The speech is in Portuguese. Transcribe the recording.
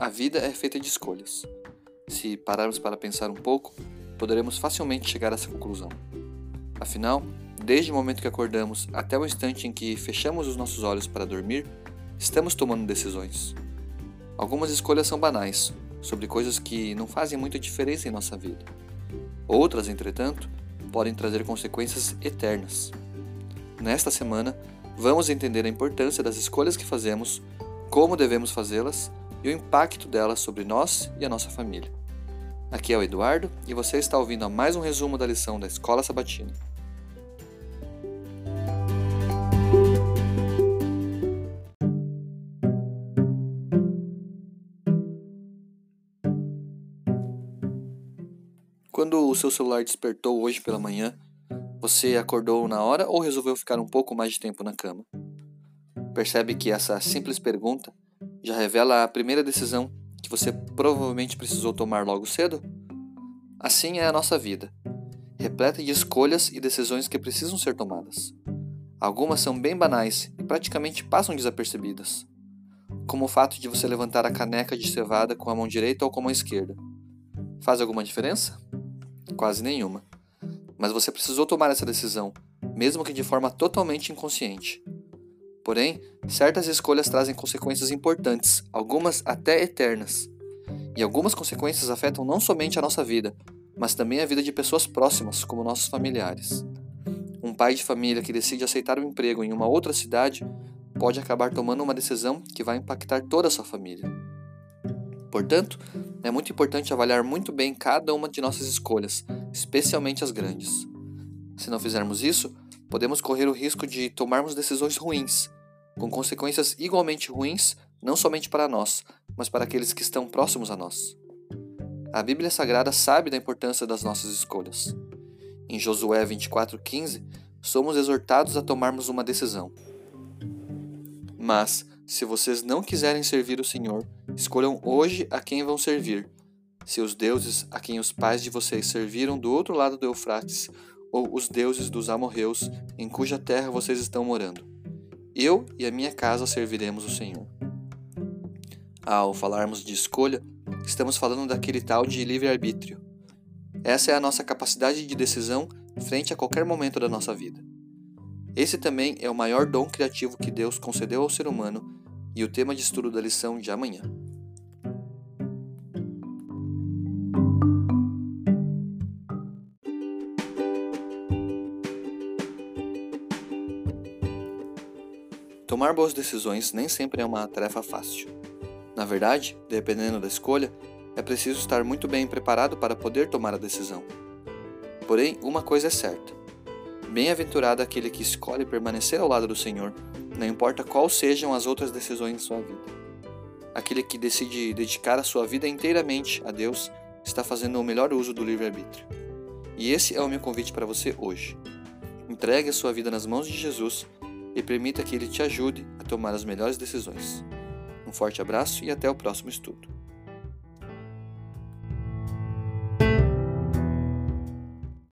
a vida é feita de escolhas. Se pararmos para pensar um pouco, poderemos facilmente chegar a essa conclusão. Afinal, desde o momento que acordamos até o instante em que fechamos os nossos olhos para dormir, estamos tomando decisões. Algumas escolhas são banais, sobre coisas que não fazem muita diferença em nossa vida. Outras, entretanto, podem trazer consequências eternas. Nesta semana, vamos entender a importância das escolhas que fazemos, como devemos fazê-las e o impacto delas sobre nós e a nossa família. Aqui é o Eduardo e você está ouvindo a mais um resumo da lição da Escola Sabatina. Quando o seu celular despertou hoje pela manhã, você acordou na hora ou resolveu ficar um pouco mais de tempo na cama? Percebe que essa simples pergunta já revela a primeira decisão que você provavelmente precisou tomar logo cedo? Assim é a nossa vida, repleta de escolhas e decisões que precisam ser tomadas. Algumas são bem banais e praticamente passam desapercebidas, como o fato de você levantar a caneca de cevada com a mão direita ou com a mão esquerda. Faz alguma diferença? Quase nenhuma. Mas você precisou tomar essa decisão, mesmo que de forma totalmente inconsciente. Porém, certas escolhas trazem consequências importantes, algumas até eternas. E algumas consequências afetam não somente a nossa vida, mas também a vida de pessoas próximas, como nossos familiares. Um pai de família que decide aceitar um emprego em uma outra cidade pode acabar tomando uma decisão que vai impactar toda a sua família. Portanto, é muito importante avaliar muito bem cada uma de nossas escolhas, especialmente as grandes. Se não fizermos isso, podemos correr o risco de tomarmos decisões ruins, com consequências igualmente ruins não somente para nós, mas para aqueles que estão próximos a nós. A Bíblia Sagrada sabe da importância das nossas escolhas. Em Josué 24,15, somos exortados a tomarmos uma decisão. Mas, se vocês não quiserem servir o Senhor, escolham hoje a quem vão servir: seus deuses a quem os pais de vocês serviram do outro lado do Eufrates, ou os deuses dos amorreus em cuja terra vocês estão morando. Eu e a minha casa serviremos o Senhor. Ao falarmos de escolha, estamos falando daquele tal de livre-arbítrio. Essa é a nossa capacidade de decisão frente a qualquer momento da nossa vida. Esse também é o maior dom criativo que Deus concedeu ao ser humano e o tema de estudo da lição de amanhã. Tomar boas decisões nem sempre é uma tarefa fácil. Na verdade, dependendo da escolha, é preciso estar muito bem preparado para poder tomar a decisão. Porém, uma coisa é certa: bem-aventurado aquele que escolhe permanecer ao lado do Senhor, não importa quais sejam as outras decisões em sua vida. Aquele que decide dedicar a sua vida inteiramente a Deus está fazendo o melhor uso do livre-arbítrio. E esse é o meu convite para você hoje. Entregue a sua vida nas mãos de Jesus e permita que ele te ajude a tomar as melhores decisões. Um forte abraço e até o próximo estudo.